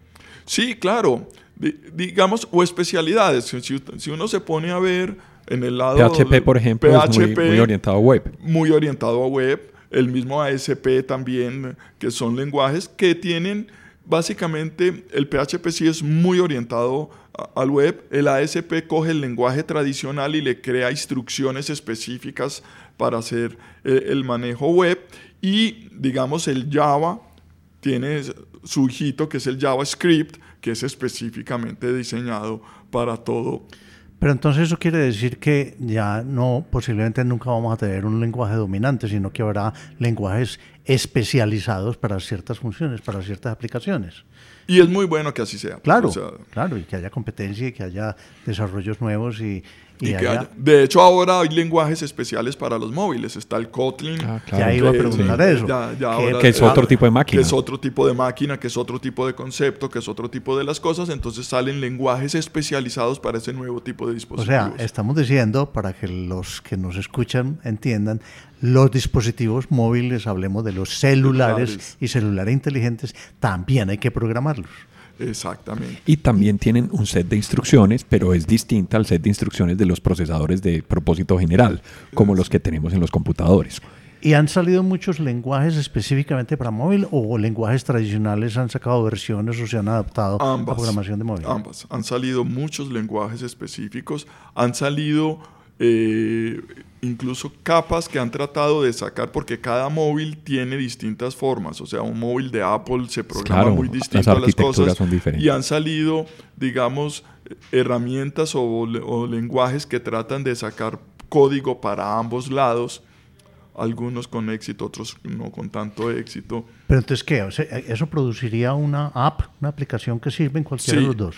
Sí, claro. Di- digamos, o especialidades. Si, si- uno se pone a ver En el lado PHP, por ejemplo, es muy, muy orientado a web. Muy orientado a web. El mismo ASP también, que son lenguajes que tienen básicamente el PHP sí es muy orientado al web. El ASP coge el lenguaje tradicional y le crea instrucciones específicas para hacer eh, el manejo web. Y digamos el Java tiene su hijito que es el JavaScript, que es específicamente diseñado para todo pero entonces eso quiere decir que ya no, posiblemente nunca vamos a tener un lenguaje dominante, sino que habrá lenguajes especializados para ciertas funciones, para ciertas aplicaciones. Y es muy bueno que así sea. Claro, claro, y que haya competencia y que haya desarrollos nuevos y, de hecho, ahora hay lenguajes especiales para los móviles. Está el Kotlin. Ah, Ya iba a preguntar eso. que es otro tipo de máquina. Que es otro tipo de máquina, que es otro tipo de concepto, que es otro tipo de las cosas. Entonces salen lenguajes especializados para ese nuevo tipo de dispositivos. O sea, estamos diciendo, para que los que nos escuchan entiendan, los dispositivos móviles, hablemos de los celulares. y celulares inteligentes, también hay que programarlos. Exactamente. Y también tienen un set de instrucciones, pero es distinta al set de instrucciones de los procesadores de propósito general, como los que tenemos en los computadores. ¿Y han salido muchos lenguajes específicamente para móvil o lenguajes tradicionales han sacado versiones o se han adaptado a programación de móvil? Ambas. Han salido muchos lenguajes específicos, han salido eh, incluso capas que han tratado de sacar porque cada móvil tiene distintas formas, o sea, un móvil de Apple se programa muy distinto a las cosas y han salido, digamos, herramientas o, lenguajes que tratan de sacar código para ambos lados algunos con éxito, otros no con tanto éxito. Pero entonces, ¿qué? ¿Eso produciría una app, una aplicación que sirve en cualquiera de los dos?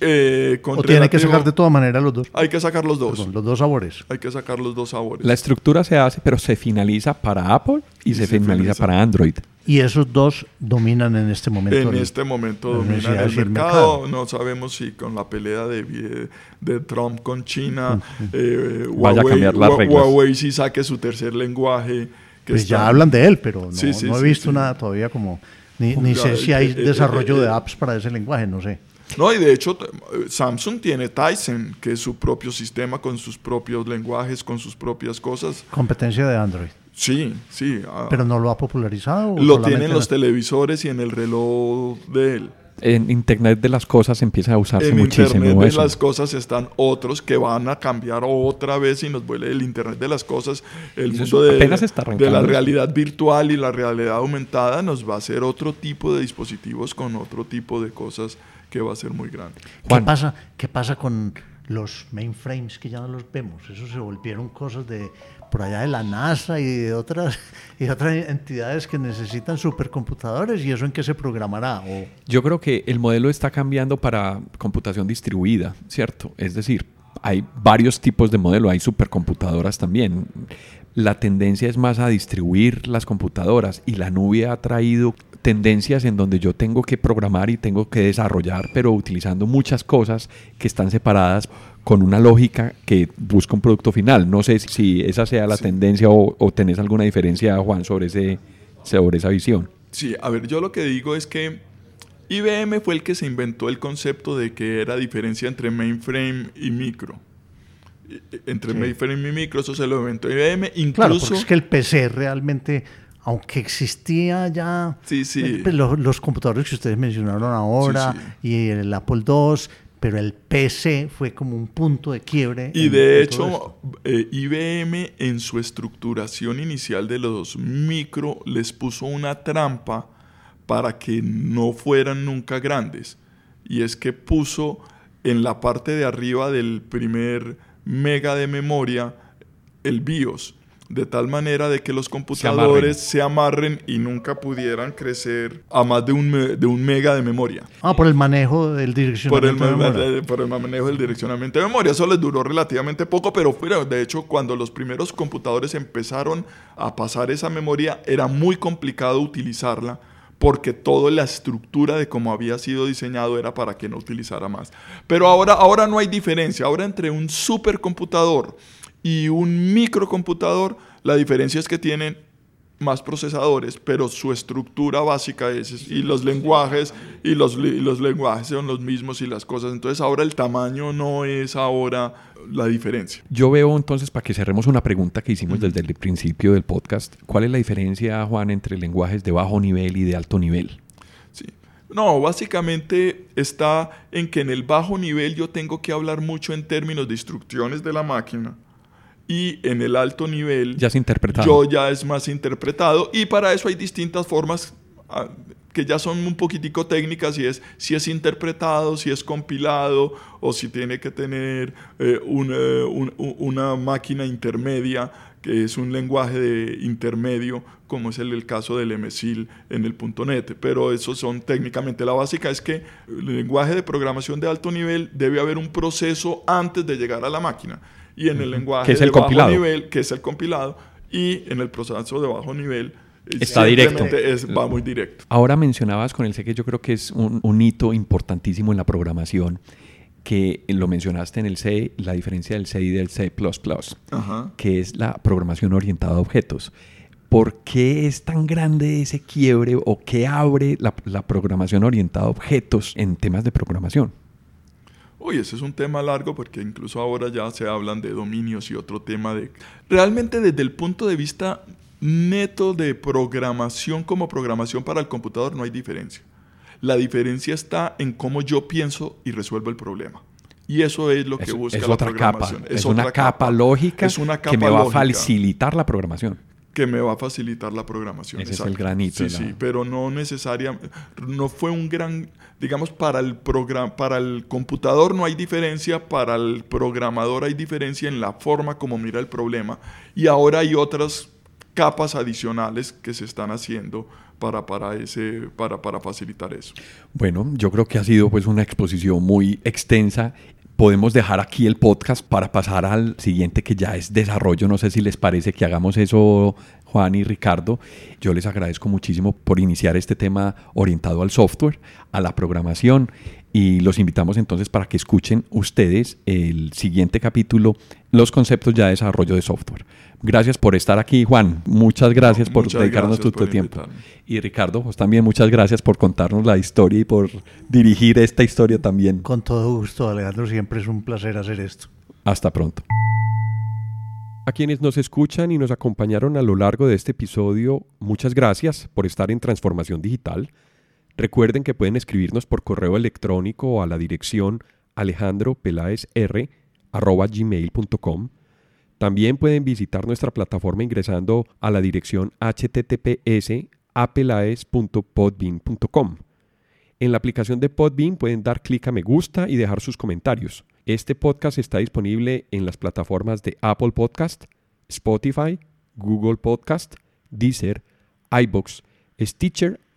Eh, ¿O tiene que sacar de todas maneras los dos? Hay que sacar los dos. los dos sabores. Hay que sacar los dos sabores. La estructura se hace, pero se finaliza para Apple y, se, finaliza, para Android. Y esos dos dominan en este momento. En este momento dominan el mercado. No sabemos si con la pelea de, de Trump con China, eh, Vaya Huawei, a cambiar las reglas. Huawei si saque su tercer lenguaje. pues ya hablan de él, pero no, no he visto nada todavía como... Ni, ni sé si hay desarrollo de apps para ese lenguaje, no sé. No, y de hecho Samsung tiene Tyson, que es su propio sistema con sus propios lenguajes, con sus propias cosas. Competencia de Android. Sí, sí. Ah. ¿Pero no lo ha popularizado? Lo tienen los televisores y en el reloj de él. En Internet de las cosas empieza a usarse muchísimo. En Internet de las cosas están otros que van a cambiar otra vez y nos vuelve el Internet de las cosas, el mundo de, de la realidad virtual y la realidad aumentada nos va a hacer otro tipo de dispositivos con otro tipo de cosas que va a ser muy grande. ¿Qué pasa, ¿Qué pasa con los mainframes que ya no los vemos? Eso se volvieron cosas de por allá de la NASA y de otras, y otras entidades que necesitan supercomputadores y eso en qué se programará. Yo creo que el modelo está cambiando para computación distribuida, ¿cierto? Es decir, hay varios tipos de modelo, hay supercomputadoras también. La tendencia es más a distribuir las computadoras y la nube ha traído tendencias en donde yo tengo que programar y tengo que desarrollar, pero utilizando muchas cosas que están separadas con una lógica que busca un producto final. No sé si esa sea la tendencia o, o, tenés alguna diferencia, Juan, sobre, ese, sobre esa visión. Sí, a ver, yo lo que digo es que IBM fue el que se inventó el concepto de que era diferencia entre mainframe y micro. Entre mainframe y micro, eso se lo inventó IBM. Incluso, claro, porque es que el PC realmente aunque existía ya eh, pues, Los, computadores que ustedes mencionaron ahora y el Apple II, pero el PC fue como un punto de quiebre. Y de hecho, eh, IBM en su estructuración inicial de los micro les puso una trampa para que no fueran nunca grandes. Y es que puso en la parte de arriba del primer mega de memoria el BIOS de tal manera de que los computadores se amarren, y nunca pudieran crecer a más de un, de un mega de memoria. Ah, por el manejo del direccionamiento por el, de memoria. Por el manejo del direccionamiento de memoria. Eso les duró relativamente poco, pero de hecho cuando los primeros computadores empezaron a pasar esa memoria era muy complicado utilizarla porque toda la estructura de cómo había sido diseñado era para que no utilizara más. Pero ahora, ahora no hay diferencia. Ahora entre un supercomputador y un microcomputador, la diferencia es que tienen más procesadores, pero su estructura básica es, y los lenguajes, y los, y los lenguajes son los mismos y las cosas. Entonces ahora el tamaño no es ahora la diferencia. Yo veo entonces, para que cerremos una pregunta que hicimos desde el principio del podcast, ¿cuál es la diferencia, Juan, entre lenguajes de bajo nivel y de alto nivel? Sí. No, básicamente está en que en el bajo nivel yo tengo que hablar mucho en términos de instrucciones de la máquina y en el alto nivel ya es interpretado. yo ya es más interpretado. Y para eso hay distintas formas ah, que ya son un poquitico técnicas y es si es interpretado, si es compilado o si tiene que tener eh, eh, una máquina intermedia que es un lenguaje de intermedio como es el, el caso del MSIL en el .NET, pero eso son técnicamente la básica es que el lenguaje de programación de alto nivel debe haber un proceso antes de llegar a la máquina y en el lenguaje es el de compilado. bajo nivel, que es el compilado, y en el proceso de bajo nivel eh, Está directo. Es, va muy directo. Ahora mencionabas con el C que yo creo que es un, un, hito importantísimo en la programación, que lo mencionaste en el C, la diferencia del C y del C++, Ajá. que es la programación orientada a objetos. ¿Por qué es tan grande ese quiebre o qué abre la, la programación orientada a objetos en temas de programación? Uy, ese es un tema largo porque incluso ahora ya se hablan de dominios y otro tema de... Realmente desde el punto de vista neto de programación como programación para el computador no hay diferencia. La diferencia está en cómo yo pienso y resuelvo el problema. Y eso es lo que es, busca es la otra programación. Capa. Es, es una capa, capa, lógica es una capa que me va lógica. a facilitar la programación que me va a facilitar la programación. Ese Exacto. es el granito. Sí, la... sí, pero no necesariamente, no fue un gran, digamos, para el programa, para el computador no hay diferencia, para el programador hay diferencia en la forma como mira el problema y ahora hay otras capas adicionales que se están haciendo para, para, ese, para, para facilitar eso. Bueno, yo creo que ha sido pues una exposición muy extensa podemos dejar aquí el podcast para pasar al siguiente que ya es desarrollo. No sé si les parece que hagamos eso, Juan y Ricardo. Yo les agradezco muchísimo por iniciar este tema orientado al software, a la programación y los invitamos entonces para que escuchen ustedes el siguiente capítulo, los conceptos ya de desarrollo de software. Gracias por estar aquí, Juan. Muchas gracias No, por muchas dedicarnos gracias tu, por tiempo. invitarme. Y Ricardo, pues también muchas gracias por contarnos la historia y por dirigir esta historia también. Con todo gusto, Alejandro. Siempre es un placer hacer esto. Hasta pronto. A quienes nos escuchan y nos acompañaron a lo largo de este episodio, muchas gracias por estar en Transformación Digital. Recuerden que pueden escribirnos por correo electrónico a la dirección alejandropelaesr@gmail.com. También pueden visitar nuestra plataforma ingresando a la dirección https apelaes.podbean.com. En la aplicación de Podbean pueden dar clic a me gusta y dejar sus comentarios. Este podcast está disponible en las plataformas de Apple Podcast, Spotify, Google Podcast, Deezer, iBox, Stitcher,